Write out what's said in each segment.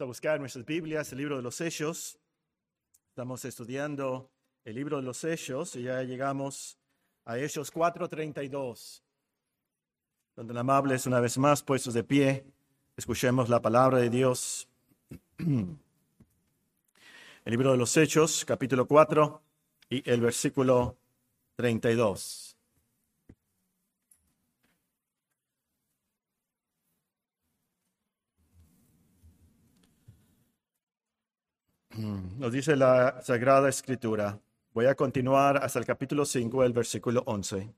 a buscar nuestras Biblias el libro de los Hechos. Estamos estudiando el libro de los Hechos y ya llegamos a Hechos 4:32. Donde el amable es una vez más puestos de pie. Escuchemos la palabra de Dios. El libro de los Hechos, capítulo 4 y el versículo 32. Nos dice la Sagrada Escritura. Voy a continuar hasta el capítulo 5, el versículo 11.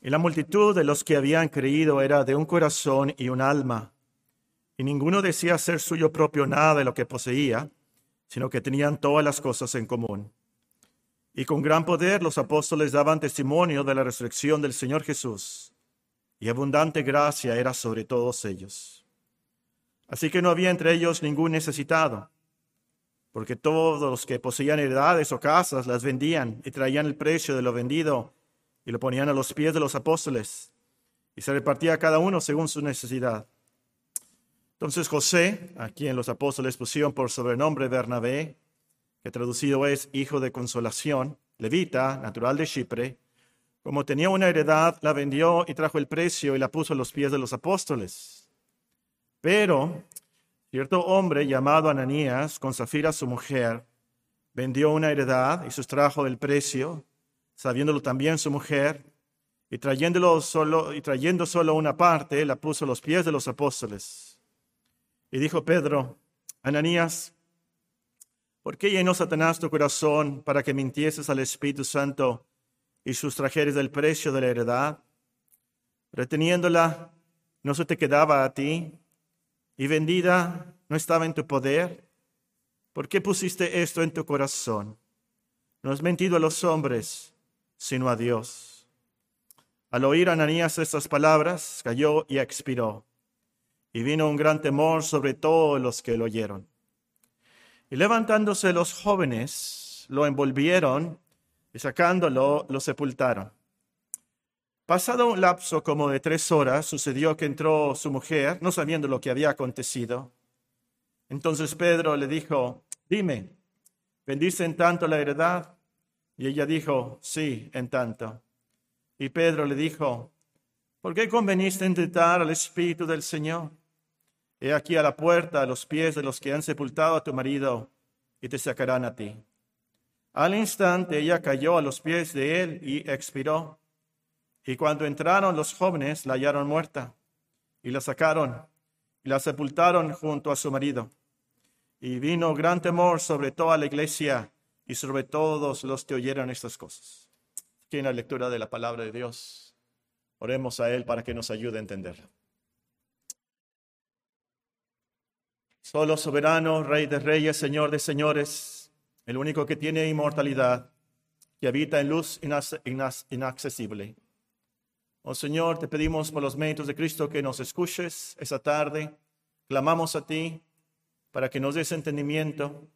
Y la multitud de los que habían creído era de un corazón y un alma, y ninguno decía ser suyo propio nada de lo que poseía, sino que tenían todas las cosas en común. Y con gran poder los apóstoles daban testimonio de la resurrección del Señor Jesús, y abundante gracia era sobre todos ellos. Así que no había entre ellos ningún necesitado, porque todos los que poseían heredades o casas las vendían y traían el precio de lo vendido y lo ponían a los pies de los apóstoles, y se repartía cada uno según su necesidad. Entonces José, a quien los apóstoles pusieron por sobrenombre Bernabé, que traducido es hijo de consolación, levita, natural de Chipre, como tenía una heredad, la vendió y trajo el precio y la puso a los pies de los apóstoles. Pero cierto hombre llamado Ananías, con Zafira su mujer, vendió una heredad y sustrajo del precio, sabiéndolo también su mujer, y, trayéndolo solo, y trayendo solo una parte, la puso a los pies de los apóstoles. Y dijo Pedro, Ananías, ¿por qué llenó Satanás tu corazón para que mintieses al Espíritu Santo y sustrajeres del precio de la heredad? Reteniéndola, ¿no se te quedaba a ti? Y vendida no estaba en tu poder? ¿Por qué pusiste esto en tu corazón? No has mentido a los hombres, sino a Dios. Al oír Ananías estas palabras, cayó y expiró. Y vino un gran temor sobre todos los que lo oyeron. Y levantándose los jóvenes, lo envolvieron y sacándolo, lo sepultaron. Pasado un lapso como de tres horas, sucedió que entró su mujer, no sabiendo lo que había acontecido. Entonces Pedro le dijo, dime, ¿vendiste en tanto la heredad? Y ella dijo, sí, en tanto. Y Pedro le dijo, ¿por qué conveniste en tentar al Espíritu del Señor? He aquí a la puerta, a los pies de los que han sepultado a tu marido, y te sacarán a ti. Al instante ella cayó a los pies de él y expiró. Y cuando entraron los jóvenes, la hallaron muerta y la sacaron y la sepultaron junto a su marido. Y vino gran temor sobre toda la iglesia y sobre todos los que oyeron estas cosas. Aquí en la lectura de la palabra de Dios, oremos a Él para que nos ayude a entenderla. Solo soberano, Rey de reyes, Señor de señores, el único que tiene inmortalidad, que habita en luz inaccesible Oh Señor, te pedimos por los méritos de Cristo que nos escuches esa tarde. Clamamos a ti para que nos des entendimiento,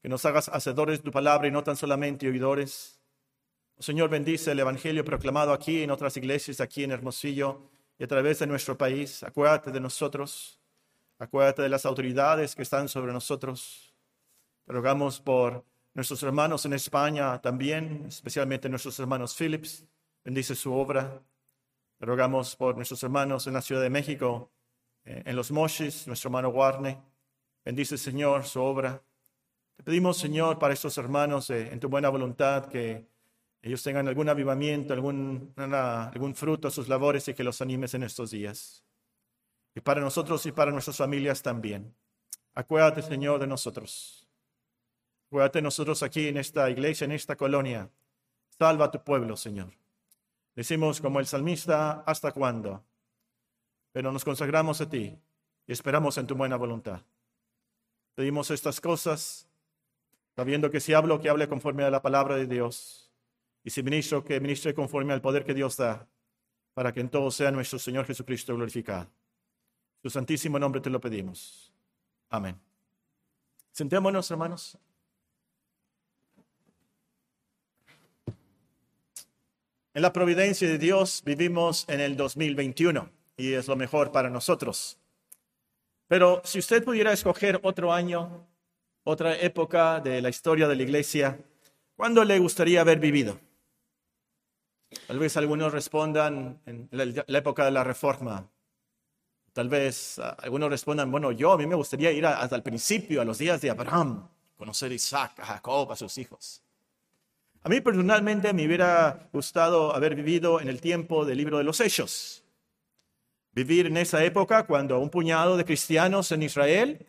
que nos hagas hacedores de tu palabra y no tan solamente oidores. Oh Señor, bendice el Evangelio proclamado aquí en otras iglesias, aquí en Hermosillo y a través de nuestro país. Acuérdate de nosotros. Acuérdate de las autoridades que están sobre nosotros. Te rogamos por nuestros hermanos en España también, especialmente nuestros hermanos Phillips. Bendice su obra rogamos por nuestros hermanos en la Ciudad de México, eh, en los Moshis, nuestro hermano Warne. Bendice, Señor, su obra. Te pedimos, Señor, para estos hermanos, eh, en tu buena voluntad, que ellos tengan algún avivamiento, algún, algún fruto a sus labores y que los animes en estos días. Y para nosotros y para nuestras familias también. Acuérdate, Señor, de nosotros. Acuérdate de nosotros aquí en esta iglesia, en esta colonia. Salva a tu pueblo, Señor. Decimos como el salmista, ¿hasta cuándo? Pero nos consagramos a ti y esperamos en tu buena voluntad. Pedimos estas cosas, sabiendo que si hablo, que hable conforme a la palabra de Dios. Y si ministro, que ministre conforme al poder que Dios da, para que en todo sea nuestro Señor Jesucristo glorificado. Su santísimo nombre te lo pedimos. Amén. Sentémonos, hermanos. En la providencia de Dios vivimos en el 2021 y es lo mejor para nosotros. Pero si usted pudiera escoger otro año, otra época de la historia de la iglesia, ¿cuándo le gustaría haber vivido? Tal vez algunos respondan en la época de la reforma. Tal vez ah, algunos respondan, bueno, yo a mí me gustaría ir hasta el principio, a los días de Abraham, conocer a Isaac, a Jacob, a sus hijos. A mí personalmente me hubiera gustado haber vivido en el tiempo del libro de los Hechos. Vivir en esa época cuando un puñado de cristianos en Israel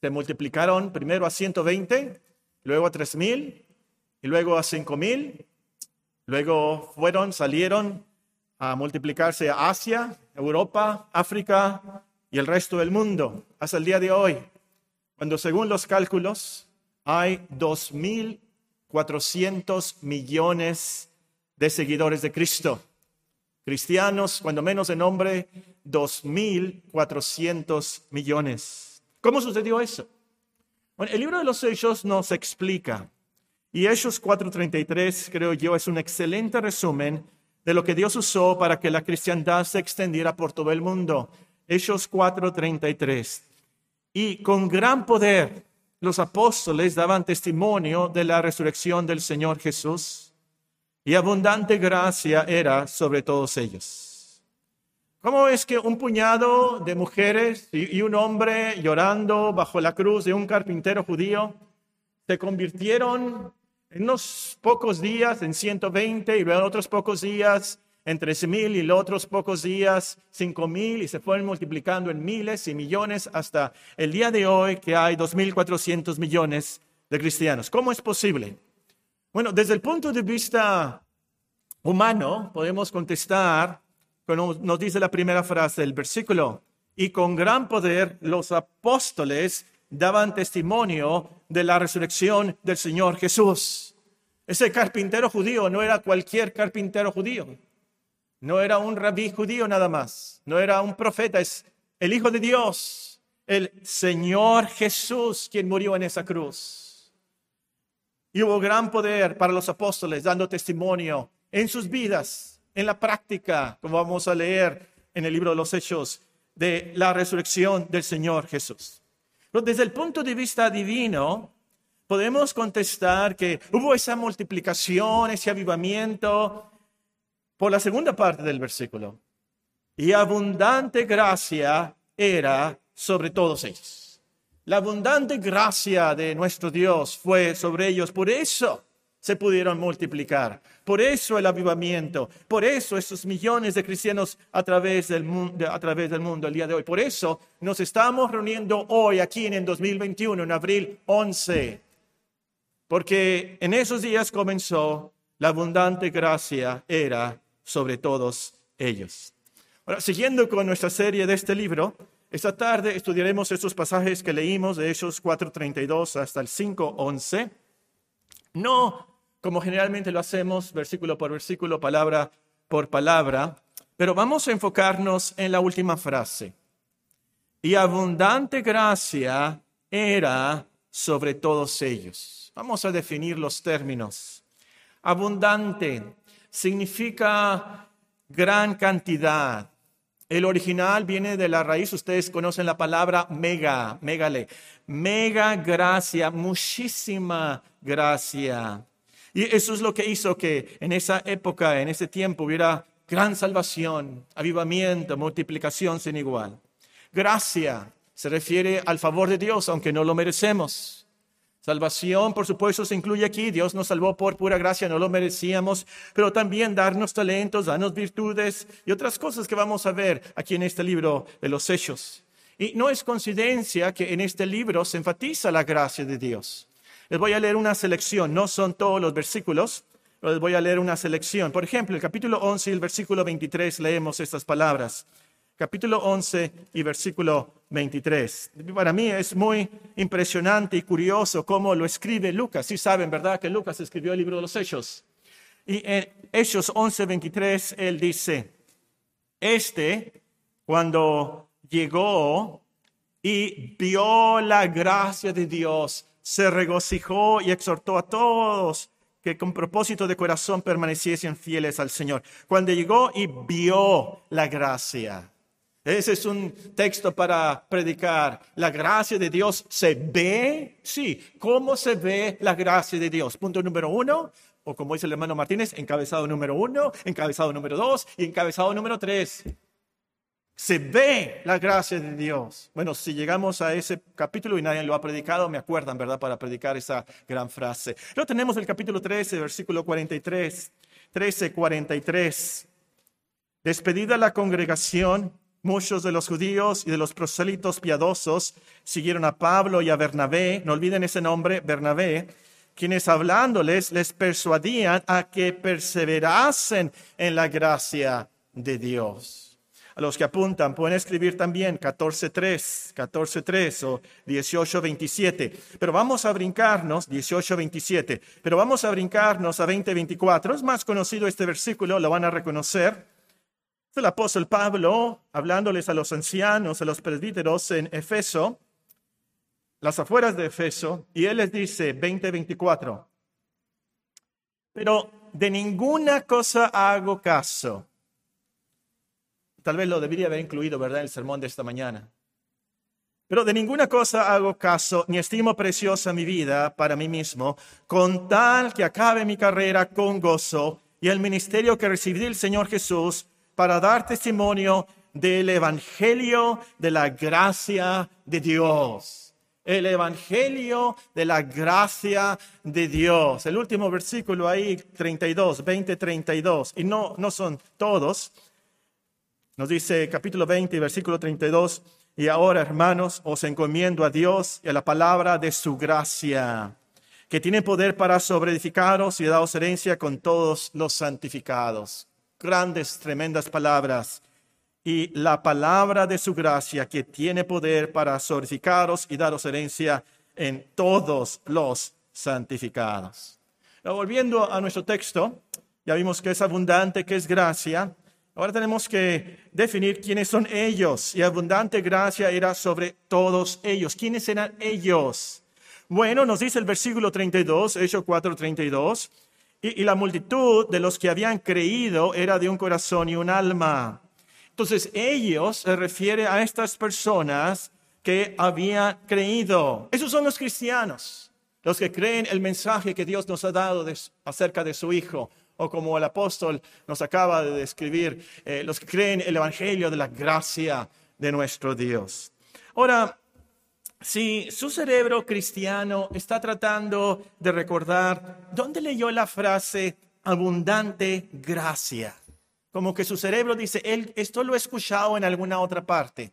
se multiplicaron primero a 120, luego a 3000 y luego a 5000. Luego fueron, salieron a multiplicarse a Asia, Europa, África y el resto del mundo hasta el día de hoy, cuando según los cálculos hay 2.400 millones de seguidores de Cristo. Cristianos, cuando menos de nombre, 2.400 millones. ¿Cómo sucedió eso? Bueno, el libro de los Hechos nos explica, y Hechos 4.33 creo yo es un excelente resumen de lo que Dios usó para que la cristiandad se extendiera por todo el mundo. Hechos 4.33. Y con gran poder los apóstoles daban testimonio de la resurrección del Señor Jesús y abundante gracia era sobre todos ellos. ¿Cómo es que un puñado de mujeres y, un hombre llorando bajo la cruz de un carpintero judío se convirtieron en unos pocos días en 120 y luego otros pocos días en 13.000 y los otros pocos días 5.000 y se fueron multiplicando en miles y millones hasta el día de hoy que hay 2.400 millones de cristianos? ¿Cómo es posible? Bueno, desde el punto de vista humano podemos contestar nos dice la primera frase del versículo, y con gran poder los apóstoles daban testimonio de la resurrección del Señor Jesús. Ese carpintero judío no era cualquier carpintero judío, no era un rabí judío nada más, no era un profeta, es el Hijo de Dios, el Señor Jesús quien murió en esa cruz. Y hubo gran poder para los apóstoles dando testimonio en sus vidas en la práctica, como vamos a leer en el libro de los Hechos, de la resurrección del Señor Jesús. Pero desde el punto de vista divino, podemos contestar que hubo esa multiplicación, ese avivamiento, por la segunda parte del versículo. Y abundante gracia era sobre todos ellos. La abundante gracia de nuestro Dios fue sobre ellos. Por eso se pudieron multiplicar. Por eso el avivamiento, por eso esos millones de cristianos a través del mundo, a través del mundo el día de hoy. Por eso nos estamos reuniendo hoy aquí en el 2021, en abril 11, porque en esos días comenzó la abundante gracia era sobre todos ellos. Ahora, siguiendo con nuestra serie de este libro, esta tarde estudiaremos estos pasajes que leímos de Hechos 4:32 hasta el 5:11. No como generalmente lo hacemos, versículo por versículo, palabra por palabra, pero vamos a enfocarnos en la última frase. Y abundante gracia era sobre todos ellos. Vamos a definir los términos. Abundante significa gran cantidad. El original viene de la raíz, ustedes conocen la palabra mega, megale. Mega gracia, muchísima gracia. Y eso es lo que hizo que en esa época, en ese tiempo, hubiera gran salvación, avivamiento, multiplicación sin igual. Gracia se refiere al favor de Dios, aunque no lo merecemos. Salvación, por supuesto, se incluye aquí. Dios nos salvó por pura gracia, no lo merecíamos, pero también darnos talentos, darnos virtudes y otras cosas que vamos a ver aquí en este libro de los Hechos. Y no es coincidencia que en este libro se enfatiza la gracia de Dios. Les voy a leer una selección, no son todos los versículos, pero les voy a leer una selección. Por ejemplo, el capítulo 11 y el versículo 23 leemos estas palabras. Capítulo 11 y versículo 23. Para mí es muy impresionante y curioso cómo lo escribe Lucas. Sí saben, ¿verdad? Que Lucas escribió el libro de los Hechos. Y en Hechos 11, 23, él dice, este, cuando llegó y vio la gracia de Dios, se regocijó y exhortó a todos que con propósito de corazón permaneciesen fieles al Señor. Cuando llegó y vio la gracia. Ese es un texto para predicar. ¿La gracia de Dios se ve? Sí. ¿Cómo se ve la gracia de Dios? Punto número uno, o como dice el hermano Martínez, encabezado número uno, encabezado número dos y encabezado número tres. Se ve la gracia de Dios. Bueno, si llegamos a ese capítulo y nadie lo ha predicado, me acuerdan, ¿verdad? Para predicar esa gran frase. Luego tenemos el capítulo 13, versículo 43. 13, 43. Despedida la congregación, muchos de los judíos y de los prosélitos piadosos siguieron a Pablo y a Bernabé, no olviden ese nombre, Bernabé, quienes hablándoles les persuadían a que perseverasen en la gracia de Dios. A los que apuntan pueden escribir también 14.3, 14.3 o 18.27. Pero vamos a brincarnos, 18.27, pero vamos a brincarnos a 20.24. Es más conocido este versículo, lo van a reconocer. Es el apóstol Pablo hablándoles a los ancianos, a los presbíteros en Efeso, las afueras de Efeso, y él les dice 20.24. Pero de ninguna cosa hago caso Tal vez lo debería haber incluido, ¿verdad?, en el sermón de esta mañana. Pero de ninguna cosa hago caso, ni estimo preciosa mi vida para mí mismo, con tal que acabe mi carrera con gozo y el ministerio que recibí del Señor Jesús para dar testimonio del Evangelio de la gracia de Dios. El Evangelio de la gracia de Dios. El último versículo ahí, 32, 20, 32. Y no, no son todos, nos dice capítulo 20, versículo 32, y ahora hermanos, os encomiendo a Dios y a la palabra de su gracia, que tiene poder para sobreedificaros y daros herencia con todos los santificados. Grandes, tremendas palabras. Y la palabra de su gracia, que tiene poder para sobreedificaros y daros herencia en todos los santificados. volviendo a nuestro texto, ya vimos que es abundante, que es gracia, Ahora tenemos que definir quiénes son ellos. Y abundante gracia era sobre todos ellos. ¿Quiénes eran ellos? Bueno, nos dice el versículo 32, Hechos 4, 32. Y, la multitud de los que habían creído era de un corazón y un alma. Entonces, ellos se refiere a estas personas que habían creído. Esos son los cristianos, los que creen el mensaje que Dios nos ha dado acerca de su Hijo o como el apóstol nos acaba de describir, eh, los que creen el Evangelio de la gracia de nuestro Dios. Ahora, si su cerebro cristiano está tratando de recordar dónde leyó la frase abundante gracia, como que su cerebro dice, él, esto lo he escuchado en alguna otra parte.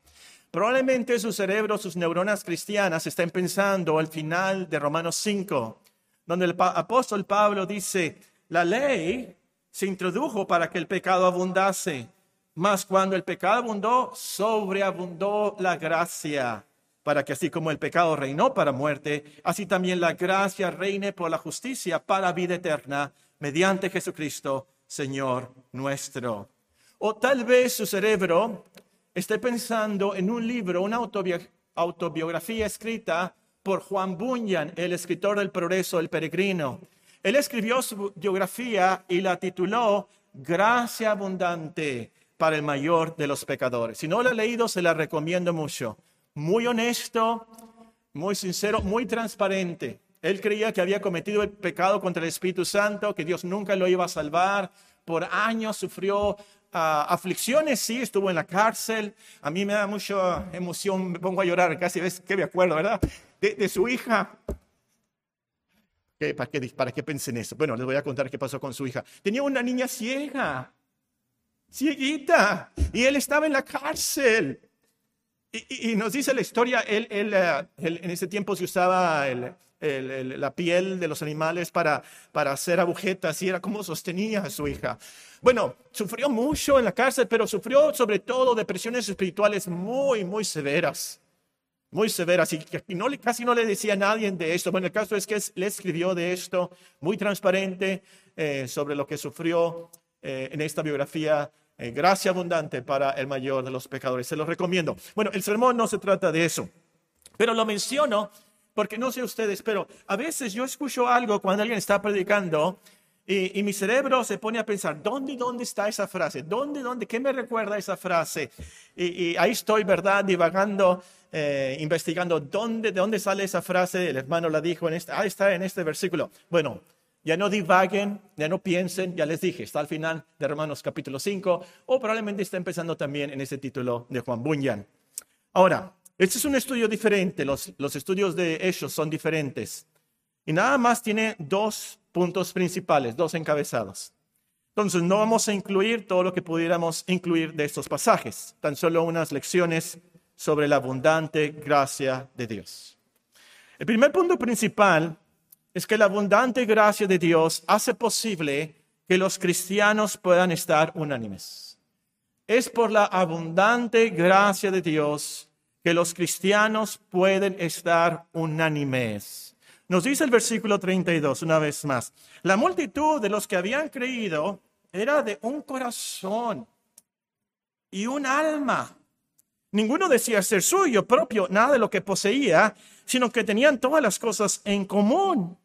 Probablemente su cerebro, sus neuronas cristianas estén pensando al final de Romanos 5, donde el apóstol Pablo dice, la ley se introdujo para que el pecado abundase, mas cuando el pecado abundó, sobreabundó la gracia, para que así como el pecado reinó para muerte, así también la gracia reine por la justicia para vida eterna, mediante Jesucristo, Señor nuestro. O tal vez su cerebro esté pensando en un libro, una autobiografía escrita por Juan Bunyan, el escritor del Progreso, el Peregrino él escribió su biografía y la tituló Gracia Abundante para el mayor de los pecadores. Si no la ha leído, se la recomiendo mucho. Muy honesto, muy sincero, muy transparente. Él creía que había cometido el pecado contra el Espíritu Santo, que Dios nunca lo iba a salvar. Por años sufrió ah, aflicciones, sí, estuvo en la cárcel. A mí me da mucha emoción, me pongo a llorar casi vez que me acuerdo, ¿verdad? de su hija, ¿Para qué, ¿Para qué pensen eso? Bueno, les voy a contar qué pasó con su hija. Tenía una niña ciega, cieguita, y él estaba en la cárcel. Y, nos dice la historia, él, eh, en ese tiempo se usaba la piel de los animales para, para hacer agujetas y era como sostenía a su hija. Bueno, sufrió mucho en la cárcel, pero sufrió sobre todo depresiones espirituales muy, muy severas muy severas y, no, casi no le decía a nadie de esto. Bueno, el caso es que le escribió de esto muy transparente eh, sobre lo que sufrió eh, en esta biografía. Eh, gracia abundante para el mayor de los pecadores. Se lo recomiendo. Bueno, el sermón no se trata de eso, pero lo menciono porque no sé ustedes, pero a veces yo escucho algo cuando alguien está predicando Y, mi cerebro se pone a pensar, ¿dónde, dónde está esa frase? ¿Dónde, dónde? ¿Qué me recuerda esa frase? Y, ahí estoy, ¿verdad? Divagando, eh, investigando, ¿dónde, ¿de dónde sale esa frase? El hermano la dijo en este, ah, está en este versículo. Bueno, ya no divaguen, ya no piensen, ya les dije, está al final de Romanos capítulo 5, o probablemente está empezando también en ese título de Juan Bunyan. Ahora, este es un estudio diferente, los, los estudios de Hechos son diferentes. Y nada más tiene dos puntos principales, dos encabezados. Entonces, no vamos a incluir todo lo que pudiéramos incluir de estos pasajes, tan solo unas lecciones sobre la abundante gracia de Dios. El primer punto principal es que la abundante gracia de Dios hace posible que los cristianos puedan estar unánimes. Es por la abundante gracia de Dios que los cristianos pueden estar unánimes. Nos dice el versículo 32 una vez más, la multitud de los que habían creído era de un corazón y un alma. Ninguno decía ser suyo propio nada de lo que poseía, sino que tenían todas las cosas en común.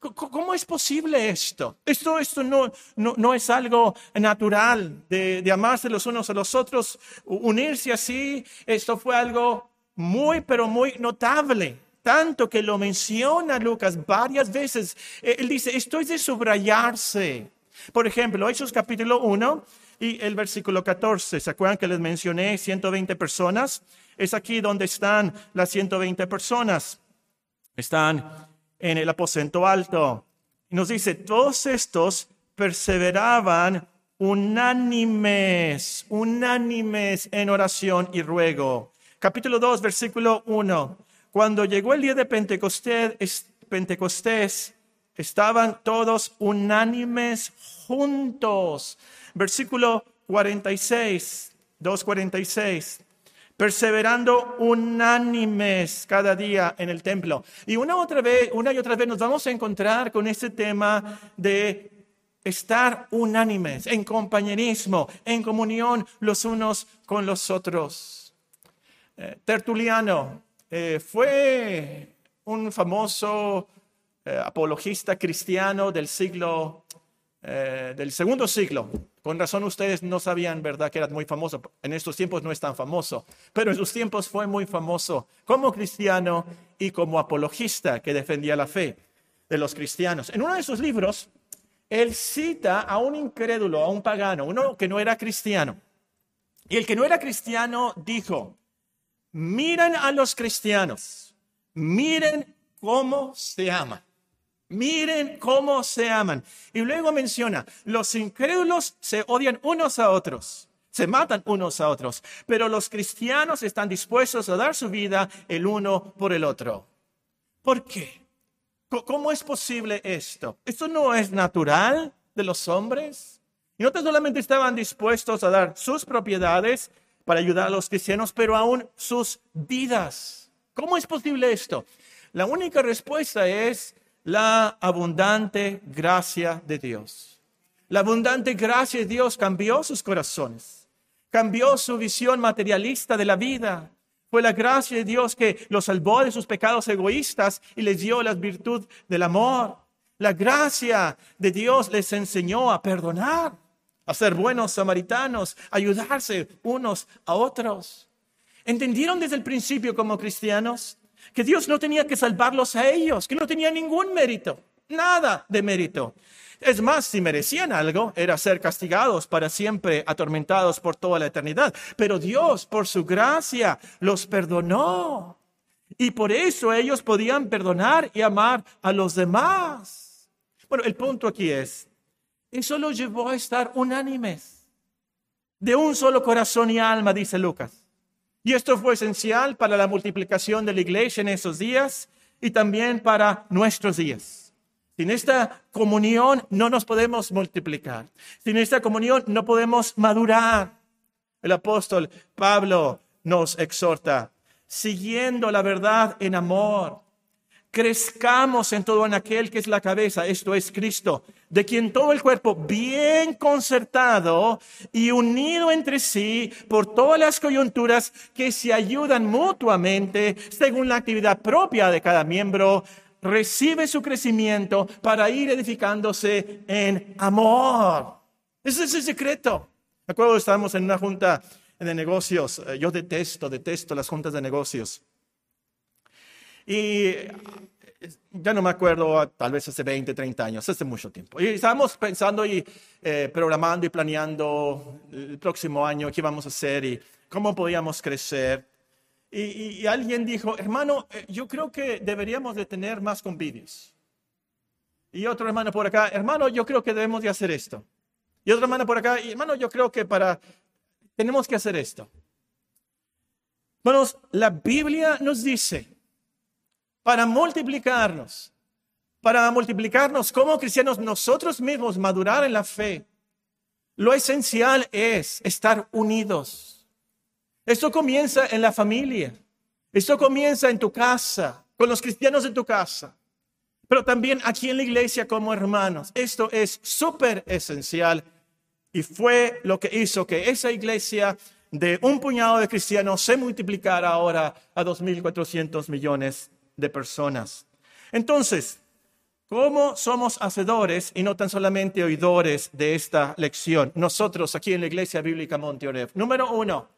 ¿Cómo es posible esto? Esto, esto no, no, es algo natural de, de amarse los unos a los otros, unirse así. Esto fue algo muy, pero muy notable tanto que lo menciona Lucas varias veces. Eh, él dice, esto es de subrayarse. Por ejemplo, Hechos capítulo 1 y el versículo 14. ¿Se acuerdan que les mencioné 120 personas? Es aquí donde están las 120 personas. Están en el aposento alto. Y nos dice, todos estos perseveraban unánimes, unánimes en oración y ruego. Capítulo 2, versículo 1. Cuando llegó el día de Pentecostés, Pentecostés estaban todos unánimes juntos. Versículo 46, 2.46 perseverando unánimes cada día en el templo. Y una otra vez, una y otra vez nos vamos a encontrar con este tema de estar unánimes, en compañerismo, en comunión los unos con los otros. Eh, Tertuliano, eh, fue un famoso eh, apologista cristiano del siglo, del segundo siglo. Con razón ustedes no sabían, ¿verdad?, que era muy famoso. En estos tiempos no es tan famoso, pero en sus tiempos fue muy famoso como cristiano y como apologista que defendía la fe de los cristianos. En uno de sus libros, él cita a un incrédulo, a un pagano, uno que no era cristiano. Y el que no era cristiano dijo, miren a los cristianos, miren cómo se aman. Miren cómo se aman. Y luego menciona, los incrédulos se odian unos a otros, se matan unos a otros, pero los cristianos están dispuestos a dar su vida el uno por el otro. ¿Por qué? ¿Cómo es posible esto? ¿Esto no es natural de los hombres? Y no solamente estaban dispuestos a dar sus propiedades, para ayudar a los cristianos, pero aún sus vidas. ¿Cómo es posible esto? La única respuesta es la abundante gracia de Dios. La abundante gracia de Dios cambió sus corazones, cambió su visión materialista de la vida. Fue la gracia de Dios que los salvó de sus pecados egoístas y les dio la virtud del amor. La gracia de Dios les enseñó a perdonar a ser buenos samaritanos, ayudarse unos a otros. ¿Entendieron desde el principio como cristianos que Dios no tenía que salvarlos a ellos, que no tenía ningún mérito, nada de mérito? Es más, si merecían algo, era ser castigados para siempre, atormentados por toda la eternidad. Pero Dios, por su gracia, los perdonó. Y por eso ellos podían perdonar y amar a los demás. Bueno, el punto aquí es, eso lo llevó a estar unánimes, de un solo corazón y alma, dice Lucas. Y esto fue esencial para la multiplicación de la iglesia en esos días y también para nuestros días. Sin esta comunión no nos podemos multiplicar. Sin esta comunión no podemos madurar. El apóstol Pablo nos exhorta, siguiendo la verdad en amor, crezcamos en todo en aquel que es la cabeza, esto es Cristo, de quien todo el cuerpo bien concertado y unido entre sí por todas las coyunturas que se ayudan mutuamente según la actividad propia de cada miembro, recibe su crecimiento para ir edificándose en amor. Ese es el secreto. Me acuerdo, estábamos en una junta de negocios. Eh, yo detesto, detesto las juntas de negocios. Y ya no me acuerdo, tal vez hace 20, 30 años, hace mucho tiempo. Y estábamos pensando y eh, programando y planeando el próximo año qué vamos a hacer y cómo podíamos crecer. Y, alguien dijo, hermano, yo creo que deberíamos de tener más convivios. Y otro hermano por acá, hermano, yo creo que debemos de hacer esto. Y otra hermana por acá, y hermano, yo creo que para, tenemos que hacer esto. Hermanos, la Biblia nos dice, para multiplicarnos, para multiplicarnos como cristianos nosotros mismos, madurar en la fe, lo esencial es estar unidos. Esto comienza en la familia, esto comienza en tu casa, con los cristianos en tu casa pero también aquí en la iglesia como hermanos. Esto es súper esencial y fue lo que hizo que esa iglesia de un puñado de cristianos se multiplicara ahora a 2.400 millones de personas. Entonces, ¿cómo somos hacedores y no tan solamente oidores de esta lección? Nosotros aquí en la Iglesia Bíblica Monte Número uno,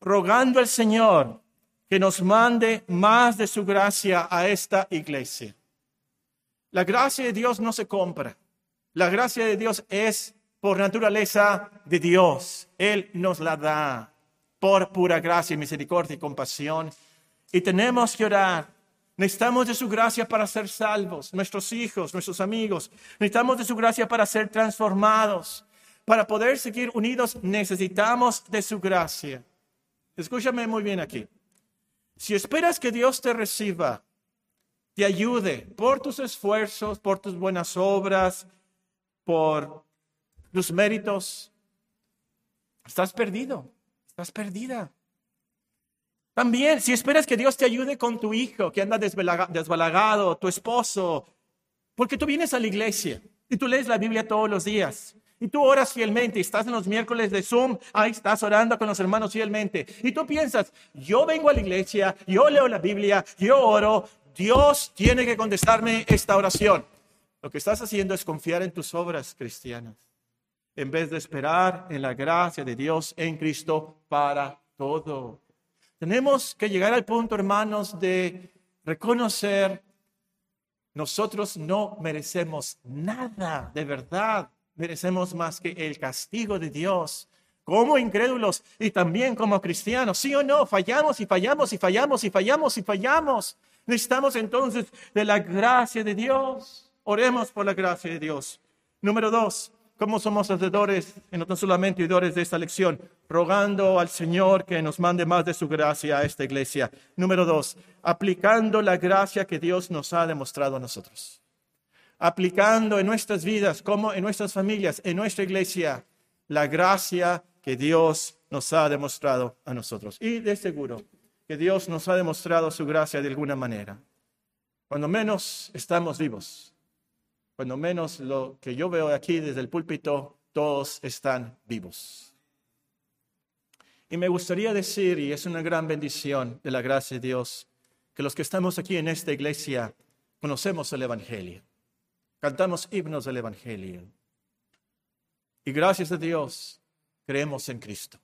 rogando al Señor que nos mande más de su gracia a esta iglesia. La gracia de Dios no se compra. La gracia de Dios es por naturaleza de Dios. Él nos la da por pura gracia, misericordia y compasión. Y tenemos que orar. Necesitamos de su gracia para ser salvos, nuestros hijos, nuestros amigos. Necesitamos de su gracia para ser transformados. Para poder seguir unidos necesitamos de su gracia. Escúchame muy bien aquí. Si esperas que Dios te reciba te ayude por tus esfuerzos, por tus buenas obras, por tus méritos, estás perdido, estás perdida. También, si esperas que Dios te ayude con tu hijo que anda desbalagado, tu esposo, porque tú vienes a la iglesia y tú lees la Biblia todos los días. Y tú oras fielmente, estás en los miércoles de Zoom, ahí estás orando con los hermanos fielmente. Y tú piensas, yo vengo a la iglesia, yo leo la Biblia, yo oro, Dios tiene que contestarme esta oración. Lo que estás haciendo es confiar en tus obras cristianas, en vez de esperar en la gracia de Dios en Cristo para todo. Tenemos que llegar al punto, hermanos, de reconocer nosotros no merecemos nada, de verdad, merecemos más que el castigo de Dios. Como incrédulos y también como cristianos, sí o no, fallamos y fallamos y fallamos y fallamos y fallamos. Necesitamos entonces de la gracia de Dios. Oremos por la gracia de Dios. Número dos, ¿cómo somos hacedores y no solamente oidores de esta lección? Rogando al Señor que nos mande más de su gracia a esta iglesia. Número dos, aplicando la gracia que Dios nos ha demostrado a nosotros. Aplicando en nuestras vidas, como en nuestras familias, en nuestra iglesia, la gracia que Dios nos ha demostrado a nosotros. Y de seguro, que Dios nos ha demostrado su gracia de alguna manera. Cuando menos estamos vivos, cuando menos lo que yo veo aquí desde el púlpito, todos están vivos. Y me gustaría decir, y es una gran bendición de la gracia de Dios, que los que estamos aquí en esta iglesia conocemos el Evangelio, cantamos himnos del Evangelio. Y gracias a Dios creemos en Cristo.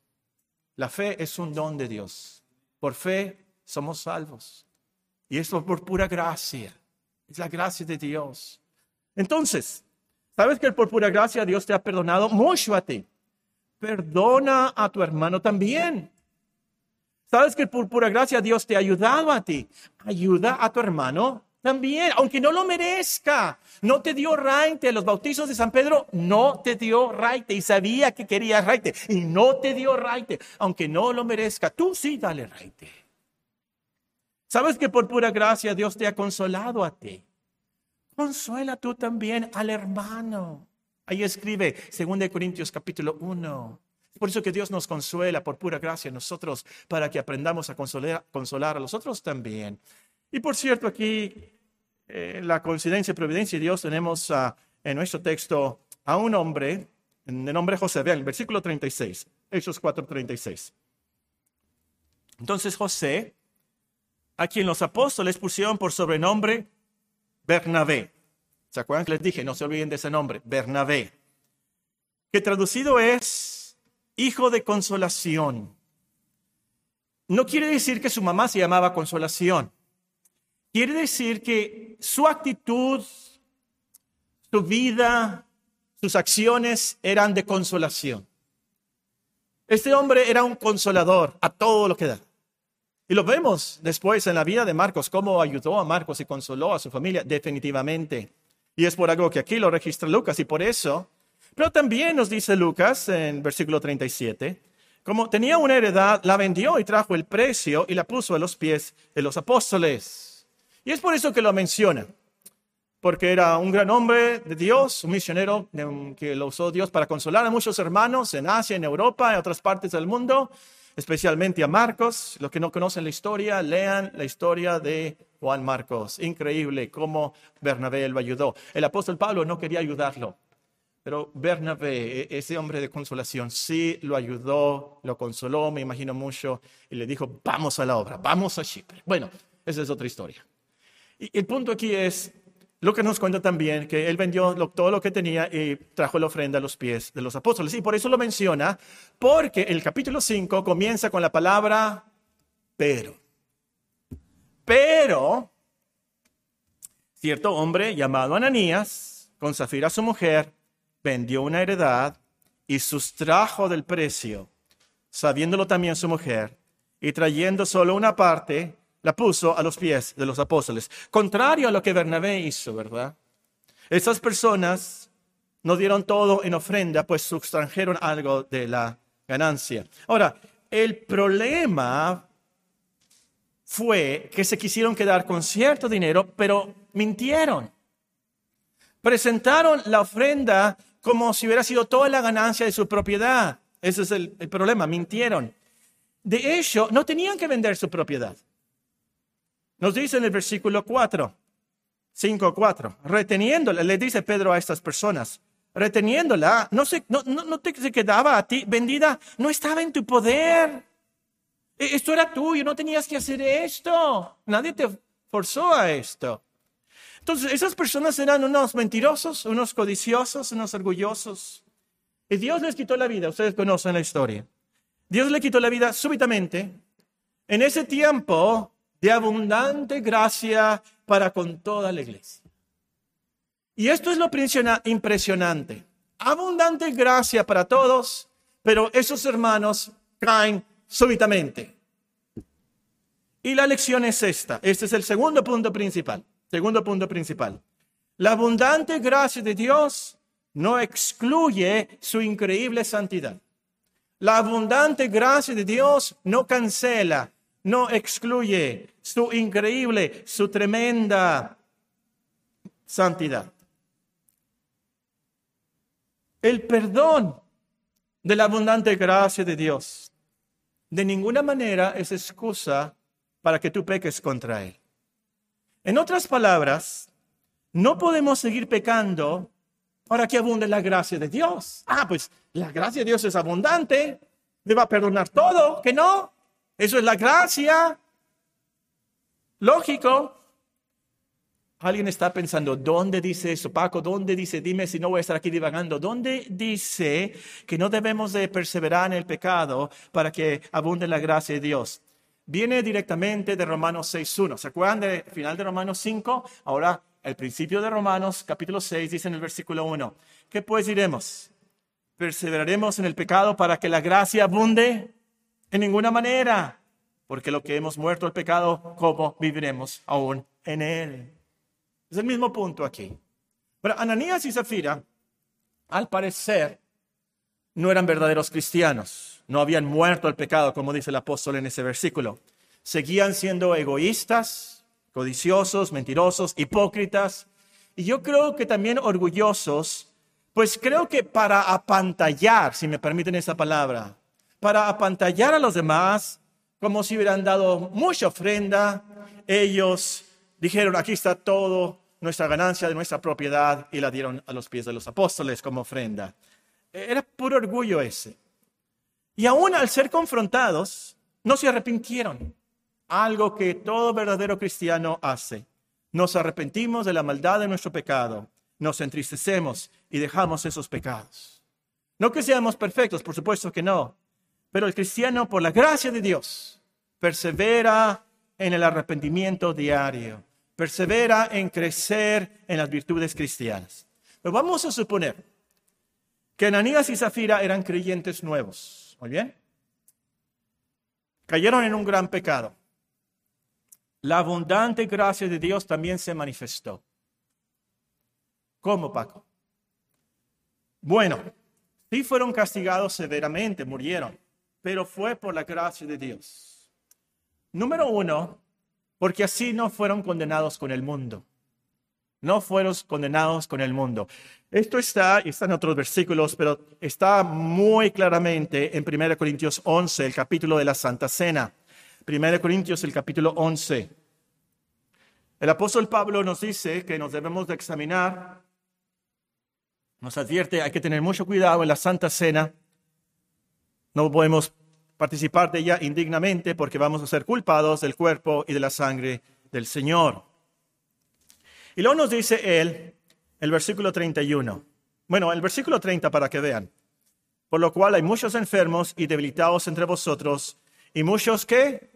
La fe es un don de Dios. Por fe somos salvos. Y eso por pura gracia. Es la gracia de Dios. Entonces, ¿sabes que por pura gracia Dios te ha perdonado mucho a ti? Perdona a tu hermano también. ¿Sabes que por pura gracia Dios te ha ayudado a ti? Ayuda a tu hermano también, aunque no lo merezca. No te dio raite. Los bautizos de San Pedro no te dio raite y sabía que quería raite y no te dio raite, aunque no lo merezca. Tú sí dale raite. Sabes que por pura gracia Dios te ha consolado a ti. Consuela tú también al hermano. Ahí escribe 2 Corintios capítulo 1. Por eso que Dios nos consuela por pura gracia a nosotros, para que aprendamos a consolar, a los otros también. Y por cierto, aquí eh, la coincidencia providencia de Dios tenemos en nuestro texto a un hombre, de nombre José. Vean, el versículo 36, Hechos 4, 36. Entonces José, a quien los apóstoles pusieron por sobrenombre Bernabé. ¿Se acuerdan que les dije? No se olviden de ese nombre, Bernabé. Que traducido es hijo de consolación. No quiere decir que su mamá se llamaba consolación. Quiere decir que su actitud, su vida, sus acciones eran de consolación. Este hombre era un consolador a todo lo que da. Y lo vemos después en la vida de Marcos, cómo ayudó a Marcos y consoló a su familia, definitivamente. Y es por algo que aquí lo registra Lucas y por eso. Pero también nos dice Lucas en versículo 37, como tenía una heredad, la vendió y trajo el precio y la puso a los pies de los apóstoles. Y es por eso que lo menciona, porque era un gran hombre de Dios, un misionero que lo usó Dios para consolar a muchos hermanos en Asia, en Europa, en otras partes del mundo especialmente a Marcos. Los que no conocen la historia, lean la historia de Juan Marcos. Increíble cómo Bernabé lo ayudó. El apóstol Pablo no quería ayudarlo, pero Bernabé, e-, ese hombre de consolación, sí lo ayudó, lo consoló, me imagino mucho, y le dijo, vamos a la obra, vamos a Chipre. Bueno, esa es otra historia. Y el punto aquí es, que nos cuenta también que él vendió todo lo que tenía y trajo la ofrenda a los pies de los apóstoles. Y por eso lo menciona, porque el capítulo 5 comienza con la palabra pero. Pero, cierto hombre llamado Ananías, con Zafira su mujer, vendió una heredad y sustrajo del precio, sabiéndolo también su mujer, y trayendo solo una parte, la puso a los pies de los apóstoles. Contrario a lo que Bernabé hizo, ¿verdad? Esas personas no dieron todo en ofrenda, pues sustrajeron algo de la ganancia. Ahora, el problema fue que se quisieron quedar con cierto dinero, pero mintieron. Presentaron la ofrenda como si hubiera sido toda la ganancia de su propiedad. Ese es el, el problema, mintieron. De hecho, no tenían que vender su propiedad. Nos dice en el versículo 4, 5, 4, reteniéndola, le dice Pedro a estas personas, reteniéndola, no, se, no, no, te se quedaba a ti vendida, no estaba en tu poder. E, esto era tuyo, no tenías que hacer esto. Nadie te forzó a esto. Entonces, esas personas eran unos mentirosos, unos codiciosos, unos orgullosos. Y Dios les quitó la vida, ustedes conocen la historia. Dios le quitó la vida súbitamente. En ese tiempo, de abundante gracia para con toda la iglesia. Y esto es lo impresionante. Abundante gracia para todos, pero esos hermanos caen súbitamente. Y la lección es esta. Este es el segundo punto principal. Segundo punto principal. La abundante gracia de Dios no excluye su increíble santidad. La abundante gracia de Dios no cancela no excluye su increíble, su tremenda santidad. El perdón de la abundante gracia de Dios de ninguna manera es excusa para que tú peques contra Él. En otras palabras, no podemos seguir pecando para que abunde la gracia de Dios. Ah, pues la gracia de Dios es abundante, me va a perdonar todo, que no. Eso es la gracia. Lógico. Alguien está pensando, ¿dónde dice eso, Paco? ¿Dónde dice? Dime si no voy a estar aquí divagando. ¿Dónde dice que no debemos de perseverar en el pecado para que abunde la gracia de Dios? Viene directamente de Romanos 6.1. ¿Se acuerdan del final de Romanos 5? Ahora, el principio de Romanos, capítulo 6, dice en el versículo 1. ¿Qué pues diremos? ¿Perseveraremos en el pecado para que la gracia abunde? En ninguna manera, porque lo que hemos muerto al pecado, ¿cómo viviremos aún en él? Es el mismo punto aquí. Pero Ananías y Zafira, al parecer, no eran verdaderos cristianos. No habían muerto al pecado, como dice el apóstol en ese versículo. Seguían siendo egoístas, codiciosos, mentirosos, hipócritas. Y yo creo que también orgullosos, pues creo que para apantallar, si me permiten esa palabra, para apantallar a los demás, como si hubieran dado mucha ofrenda. Ellos dijeron, aquí está todo nuestra ganancia de nuestra propiedad y la dieron a los pies de los apóstoles como ofrenda. Era puro orgullo ese. Y aún al ser confrontados, no se arrepintieron. Algo que todo verdadero cristiano hace. nos arrepentimos de la maldad de nuestro pecado, nos entristecemos y dejamos esos pecados. No que seamos perfectos, por supuesto que no, pero el cristiano, por la gracia de Dios, persevera en el arrepentimiento diario, persevera en crecer en las virtudes cristianas. Pero vamos a suponer que Ananías y Zafira eran creyentes nuevos. ¿Muy bien? Cayeron en un gran pecado. La abundante gracia de Dios también se manifestó. ¿Cómo, Paco? Bueno, sí fueron castigados severamente, murieron, pero fue por la gracia de Dios. Número uno, porque así no fueron condenados con el mundo. No fueron condenados con el mundo. Esto está, está en otros versículos, pero está muy claramente en 1 Corintios 11, el capítulo de la Santa Cena. 1 Corintios, el capítulo 11. El apóstol Pablo nos dice que nos debemos de examinar, nos advierte, hay que tener mucho cuidado en la Santa Cena. No podemos participar de ella indignamente porque vamos a ser culpados del cuerpo y de la sangre del Señor. Y luego nos dice él, el versículo 31. Bueno, el versículo 30 para que vean. Por lo cual hay muchos enfermos y debilitados entre vosotros y muchos que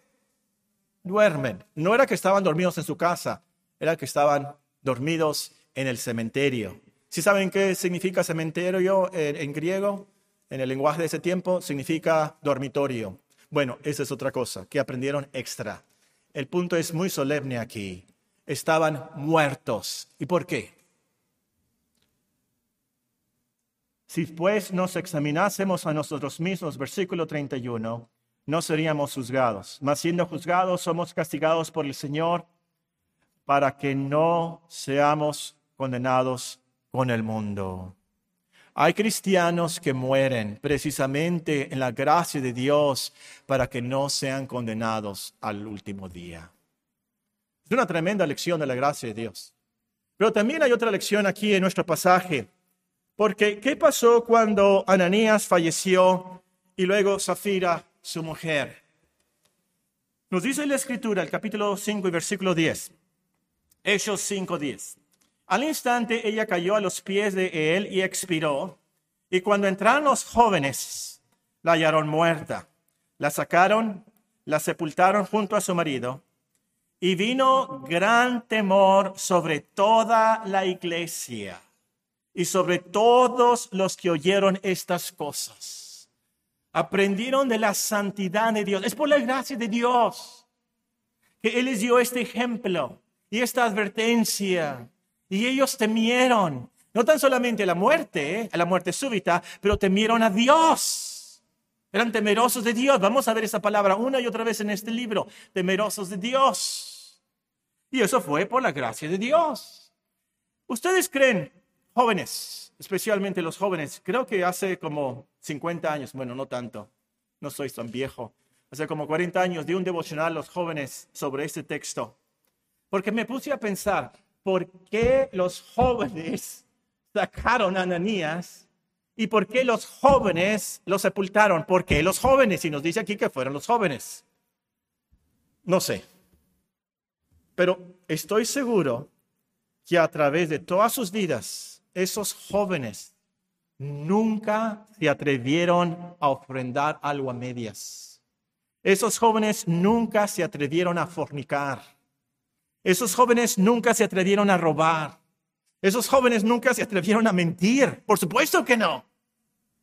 duermen. No era que estaban dormidos en su casa, era que estaban dormidos en el cementerio. ¿Sí saben qué significa cementerio en, en griego? En el lenguaje de ese tiempo significa dormitorio. Bueno, esa es otra cosa que aprendieron extra. El punto es muy solemne aquí. Estaban muertos. ¿Y por qué? Si pues nos examinásemos a nosotros mismos, versículo 31, no seríamos juzgados. Mas siendo juzgados, somos castigados por el Señor para que no seamos condenados con el mundo. Hay cristianos que mueren precisamente en la gracia de Dios para que no sean condenados al último día. Es una tremenda lección de la gracia de Dios. Pero también hay otra lección aquí en nuestro pasaje. Porque, ¿qué pasó cuando Ananías falleció y luego Zafira, su mujer? Nos dice la Escritura, el capítulo 5 y versículo 10. Hechos 5, 10. Al instante ella cayó a los pies de él y expiró. Y cuando entraron los jóvenes, la hallaron muerta. La sacaron, la sepultaron junto a su marido. Y vino gran temor sobre toda la iglesia y sobre todos los que oyeron estas cosas. Aprendieron de la santidad de Dios. Es por la gracia de Dios que Él les dio este ejemplo y esta advertencia y ellos temieron, no tan solamente a la muerte, ¿eh? a la muerte súbita, pero temieron a Dios. Eran temerosos de Dios. Vamos a ver esa palabra una y otra vez en este libro. Temerosos de Dios. Y eso fue por la gracia de Dios. ¿Ustedes creen, jóvenes, especialmente los jóvenes, creo que hace como 50 años, bueno, no tanto, no soy tan viejo, hace como 40 años di un devocional a los jóvenes sobre este texto. Porque me puse a pensar, por qué los jóvenes sacaron a Ananías y por qué los jóvenes lo sepultaron. ¿Por qué los jóvenes? Y nos dice aquí que fueron los jóvenes. No sé. Pero estoy seguro que a través de todas sus vidas, esos jóvenes nunca se atrevieron a ofrendar algo a medias. Esos jóvenes nunca se atrevieron a fornicar. Esos jóvenes nunca se atrevieron a robar. Esos jóvenes nunca se atrevieron a mentir. Por supuesto que no.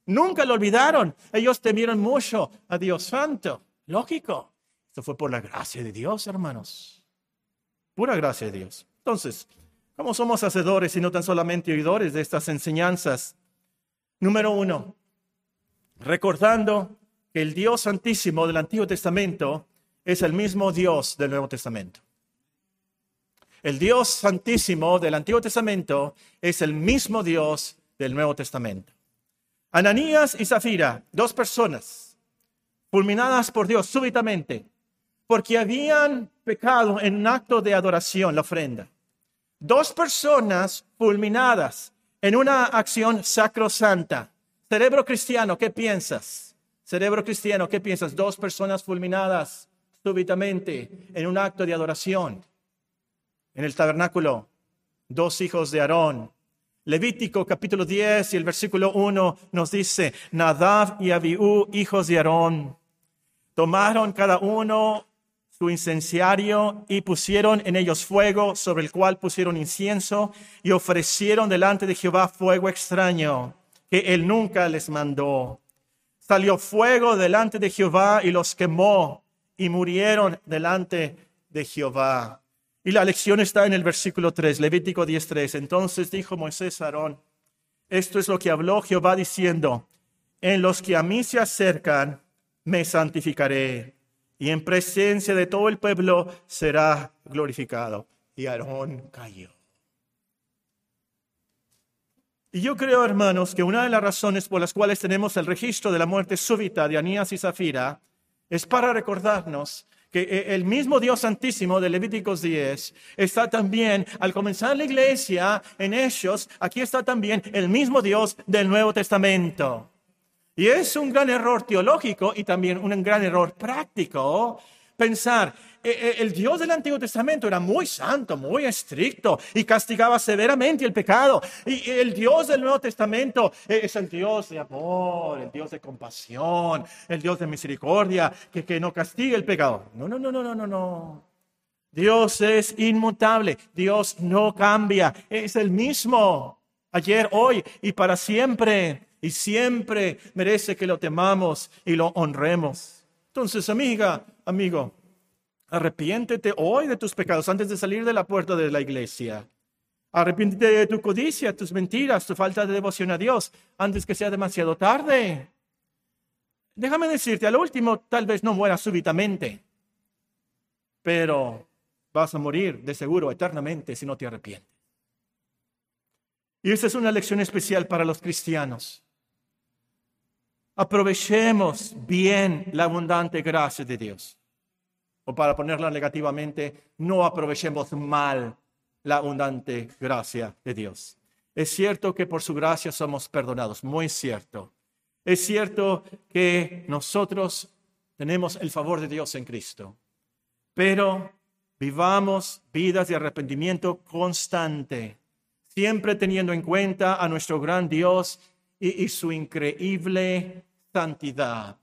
Nunca lo olvidaron. Ellos temieron mucho a Dios Santo. Lógico. Esto fue por la gracia de Dios, hermanos. Pura gracia de Dios. Entonces, ¿cómo somos hacedores y no tan solamente oidores de estas enseñanzas? Número uno, recordando que el Dios Santísimo del Antiguo Testamento es el mismo Dios del Nuevo Testamento. El Dios santísimo del Antiguo Testamento es el mismo Dios del Nuevo Testamento. Ananías y Zafira, dos personas fulminadas por Dios súbitamente, porque habían pecado en un acto de adoración, la ofrenda. Dos personas fulminadas en una acción sacrosanta. Cerebro cristiano, ¿qué piensas? Cerebro cristiano, ¿qué piensas? Dos personas fulminadas súbitamente en un acto de adoración. En el tabernáculo, dos hijos de Aarón. Levítico capítulo 10 y el versículo 1 nos dice, Nadab y Abiú, hijos de Aarón, tomaron cada uno su incenciario y pusieron en ellos fuego sobre el cual pusieron incienso y ofrecieron delante de Jehová fuego extraño que él nunca les mandó. Salió fuego delante de Jehová y los quemó y murieron delante de Jehová. Y la lección está en el versículo 3, Levítico 10.3. Entonces dijo Moisés a Aarón, esto es lo que habló Jehová diciendo, en los que a mí se acercan, me santificaré, y en presencia de todo el pueblo será glorificado. Y Aarón cayó. Y yo creo, hermanos, que una de las razones por las cuales tenemos el registro de la muerte súbita de Anías y Zafira es para recordarnos que eh, el mismo Dios Santísimo de Levíticos 10 está también, al comenzar la iglesia en Hechos, aquí está también el mismo Dios del Nuevo Testamento. Y es un gran error teológico y también un gran error práctico pensar, el Dios del Antiguo Testamento era muy santo, muy estricto y castigaba severamente el pecado. Y el Dios del Nuevo Testamento es el Dios de amor, el Dios de compasión, el Dios de misericordia, que, que no castiga el pecado. No, no, no, no, no, no, no. Dios es inmutable, Dios no cambia, es el mismo ayer, hoy y para siempre. Y siempre merece que lo temamos y lo honremos. Entonces, amiga, amigo, Arrepiéntete hoy de tus pecados antes de salir de la puerta de la iglesia. Arrepiéntete de tu codicia, tus mentiras, tu falta de devoción a Dios antes que sea demasiado tarde. Déjame decirte, al último tal vez no mueras súbitamente, pero vas a morir de seguro eternamente si no te arrepientes. Y esta es una lección especial para los cristianos. Aprovechemos bien la abundante gracia de Dios o para ponerla negativamente, no aprovechemos mal la abundante gracia de Dios. Es cierto que por su gracia somos perdonados, muy cierto. Es cierto que nosotros tenemos el favor de Dios en Cristo, pero vivamos vidas de arrepentimiento constante, siempre teniendo en cuenta a nuestro gran Dios y, su increíble santidad.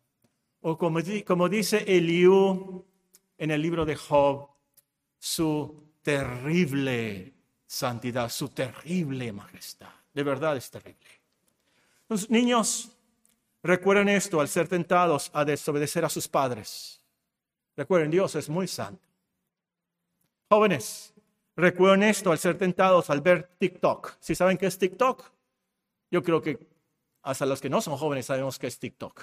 O como, como dice Eliú, en el libro de Job su terrible santidad, su terrible majestad. De verdad es terrible. Los niños, recuerden esto al ser tentados a desobedecer a sus padres. Recuerden, Dios es muy santo. Jóvenes, recuerden esto al ser tentados al ver TikTok. ¿Si saben qué es TikTok? Yo creo que hasta los que no son jóvenes sabemos qué es TikTok.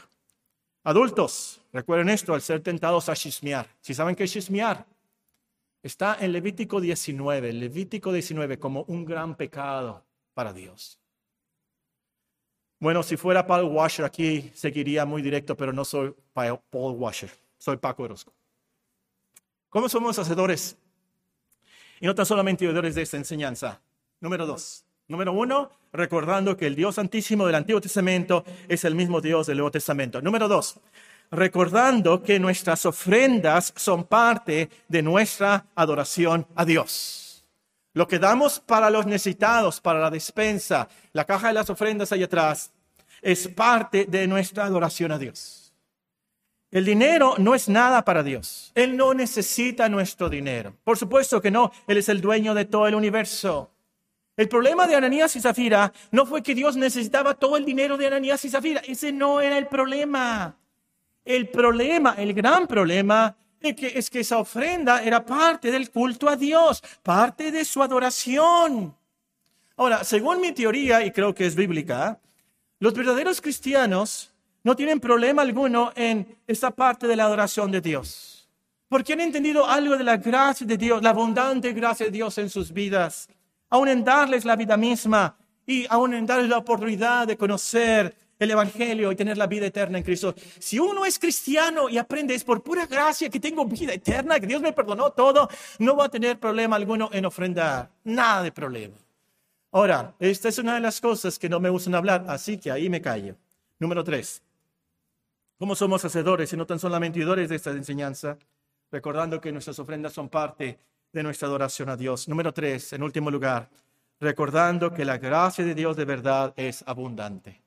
Adultos, recuerden esto al ser tentados a chismear. Si saben qué es chismear, está en Levítico 19, Levítico 19 como un gran pecado para Dios. Bueno, si fuera Paul Washer aquí seguiría muy directo, pero no soy Paul Washer, soy Paco Orozco. ¿Cómo somos hacedores? Y no tan solamente oidores de esta enseñanza. Número dos, Número uno, recordando que el Dios Santísimo del Antiguo Testamento es el mismo Dios del Nuevo Testamento. Número dos, recordando que nuestras ofrendas son parte de nuestra adoración a Dios. Lo que damos para los necesitados, para la despensa, la caja de las ofrendas ahí atrás, es parte de nuestra adoración a Dios. El dinero no es nada para Dios. Él no necesita nuestro dinero. Por supuesto que no. Él es el dueño de todo el universo. El problema de Ananías y Zafira no fue que Dios necesitaba todo el dinero de Ananías y Zafira. Ese no era el problema. El problema, el gran problema, es que, es que esa ofrenda era parte del culto a Dios, parte de su adoración. Ahora, según mi teoría, y creo que es bíblica, los verdaderos cristianos no tienen problema alguno en esta parte de la adoración de Dios. Porque han entendido algo de la gracia de Dios, la abundante gracia de Dios en sus vidas aún en darles la vida misma y aún en darles la oportunidad de conocer el Evangelio y tener la vida eterna en Cristo. Si uno es cristiano y aprende por pura gracia que tengo vida eterna, que Dios me perdonó todo, no va a tener problema alguno en ofrendar. Nada de problema. Ahora, esta es una de las cosas que no me gustan hablar, así que ahí me callo. Número tres. ¿Cómo somos hacedores y no tan solamente oidores de esta enseñanza? Recordando que nuestras ofrendas son parte de nuestra adoración a Dios. Número tres, en último lugar, recordando que la gracia de Dios de verdad es abundante,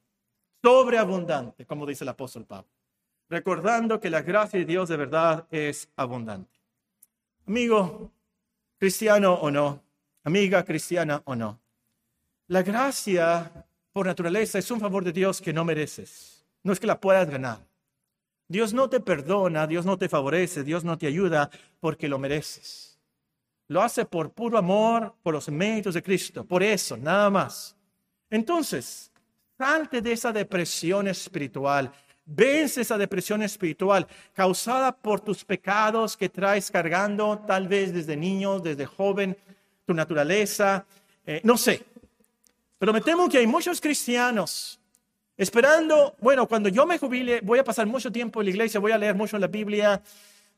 sobreabundante, como dice el apóstol Pablo. Recordando que la gracia de Dios de verdad es abundante. Amigo, cristiano o no, amiga cristiana o no, la gracia por naturaleza es un favor de Dios que no mereces. No es que la puedas ganar. Dios no te perdona, Dios no te favorece, Dios no te ayuda porque lo mereces. Lo hace por puro amor, por los méritos de Cristo, por eso, nada más. Entonces, salte de esa depresión espiritual. Vence esa depresión espiritual causada por tus pecados que traes cargando tal vez desde niño, desde joven, tu naturaleza, eh, no sé. Pero me temo que hay muchos cristianos esperando, bueno, cuando yo me jubile, voy a pasar mucho tiempo en la iglesia, voy a leer mucho la Biblia,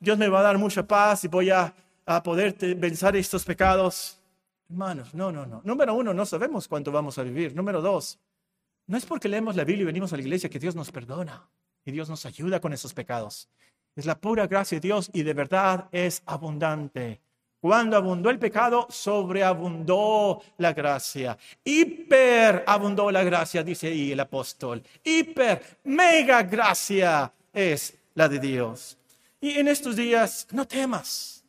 Dios me va a dar mucha paz y voy a a poder vencer estos pecados. Hermanos, no, no, no. Número uno, no sabemos cuánto vamos a vivir. Número dos, no es porque leemos la Biblia y venimos a la iglesia que Dios nos perdona y Dios nos ayuda con esos pecados. Es la pura gracia de Dios y de verdad es abundante. Cuando abundó el pecado, sobreabundó la gracia. Hiperabundó la gracia, dice ahí el apóstol. Hiper, mega gracia es la de Dios. Y en estos días, no temas.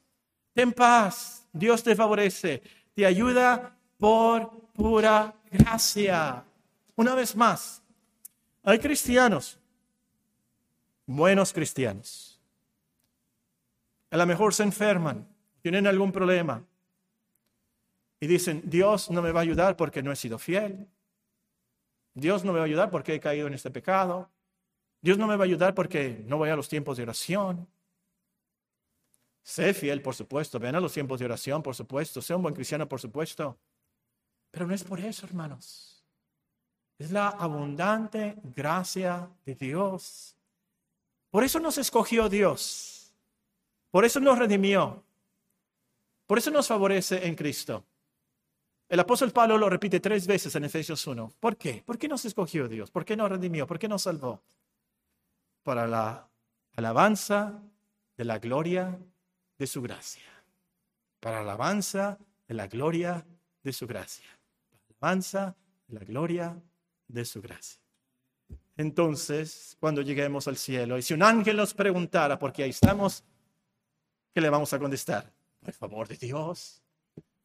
Ten paz, Dios te favorece, te ayuda por pura gracia. Una vez más, hay cristianos, buenos cristianos. A lo mejor se enferman, tienen algún problema y dicen, Dios no me va a ayudar porque no he sido fiel. Dios no me va a ayudar porque he caído en este pecado. Dios no me va a ayudar porque no voy a los tiempos de oración. Sé fiel, por supuesto. Ven a los tiempos de oración, por supuesto. Sé un buen cristiano, por supuesto. Pero no es por eso, hermanos. Es la abundante gracia de Dios. Por eso nos escogió Dios. Por eso nos redimió. Por eso nos favorece en Cristo. El apóstol Pablo lo repite tres veces en Efesios 1. ¿Por qué? ¿Por qué nos escogió Dios? ¿Por qué nos redimió? ¿Por qué nos salvó? Para la alabanza de la gloria de su gracia, para alabanza de la gloria de su gracia, alabanza de la gloria de su gracia. Entonces, cuando lleguemos al cielo, y si un ángel nos preguntara, porque ahí estamos, ¿qué le vamos a contestar? Por favor de Dios,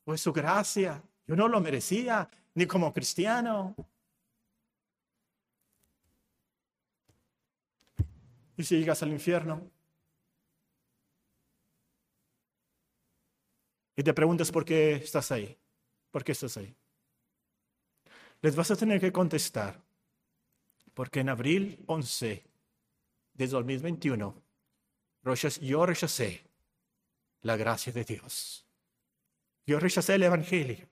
pues su gracia. Yo no lo merecía, ni como cristiano. Y si llegas al infierno, y te preguntas por qué estás ahí, por qué estás ahí. Les vas a tener que contestar, porque en abril 11 de 2021 yo rechacé la gracia de Dios. Yo rechacé el Evangelio,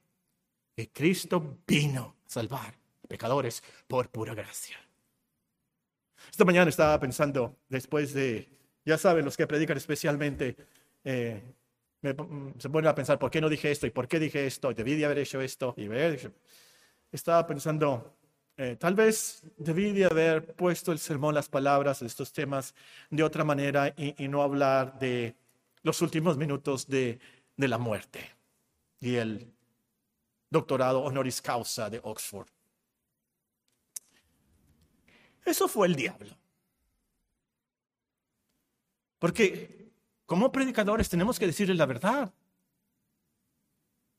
que Cristo vino a salvar pecadores por pura gracia. Esta mañana estaba pensando, después de, ya saben, los que predican especialmente, eh, Mm, se pone a pensar, ¿por qué no dije esto? ¿Y por qué dije esto? ¿Debí de haber hecho esto? Y ver, estaba pensando, eh, tal vez debí de haber puesto el sermón, las palabras estos temas de otra manera y, no hablar de los últimos minutos de, de la muerte y el doctorado honoris causa de Oxford. Eso fue el diablo. Porque como predicadores tenemos que decirles la verdad.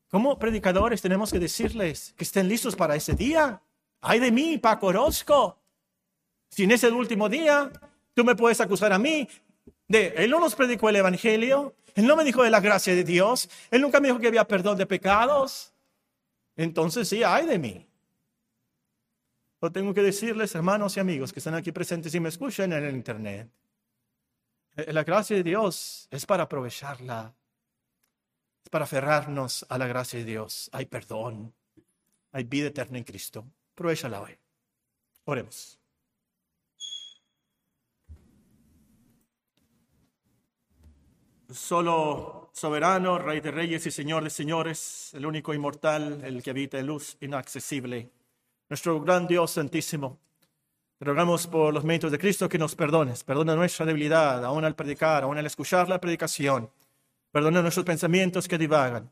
Como predicadores tenemos que decirles que estén listos para ese día. Ay de mí, Paco Orozco. Si en ese último día tú me puedes acusar a mí de, él no nos predicó el Evangelio, él no me dijo de la gracia de Dios, él nunca me dijo que había perdón de pecados. Entonces sí, ay de mí. Lo tengo que decirles, hermanos y amigos que están aquí presentes y me escuchan en el Internet. Eh, la gracia de Dios es para aprovecharla, es para aferrarnos a la gracia de Dios. Hay perdón, hay vida eterna en Cristo. Aprovechala hoy. Oremos. Solo soberano, Rey de Reyes y Señor de Señores, el único inmortal, el que habita en luz inaccesible, nuestro gran Dios santísimo. Rogamos por los méritos de Cristo que nos perdones, perdona nuestra debilidad, aún al predicar, aún al escuchar la predicación. Perdona nuestros pensamientos que divagan.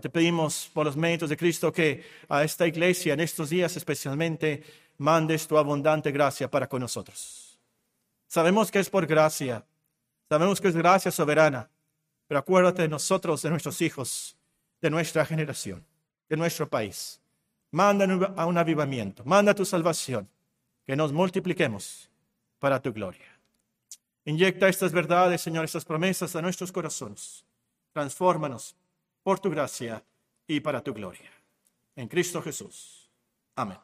Te pedimos por los méritos de Cristo que a esta iglesia en estos días especialmente mandes tu abundante gracia para con nosotros. Sabemos que es por gracia, sabemos que es gracia soberana, pero acuérdate de nosotros, de nuestros hijos, de nuestra generación, de nuestro país. Manda a un avivamiento, manda tu salvación, que nos multipliquemos para tu gloria. Inyecta estas verdades, Señor, estas promesas a nuestros corazones. Transfórmanos por tu gracia y para tu gloria. En Cristo Jesús. Amén.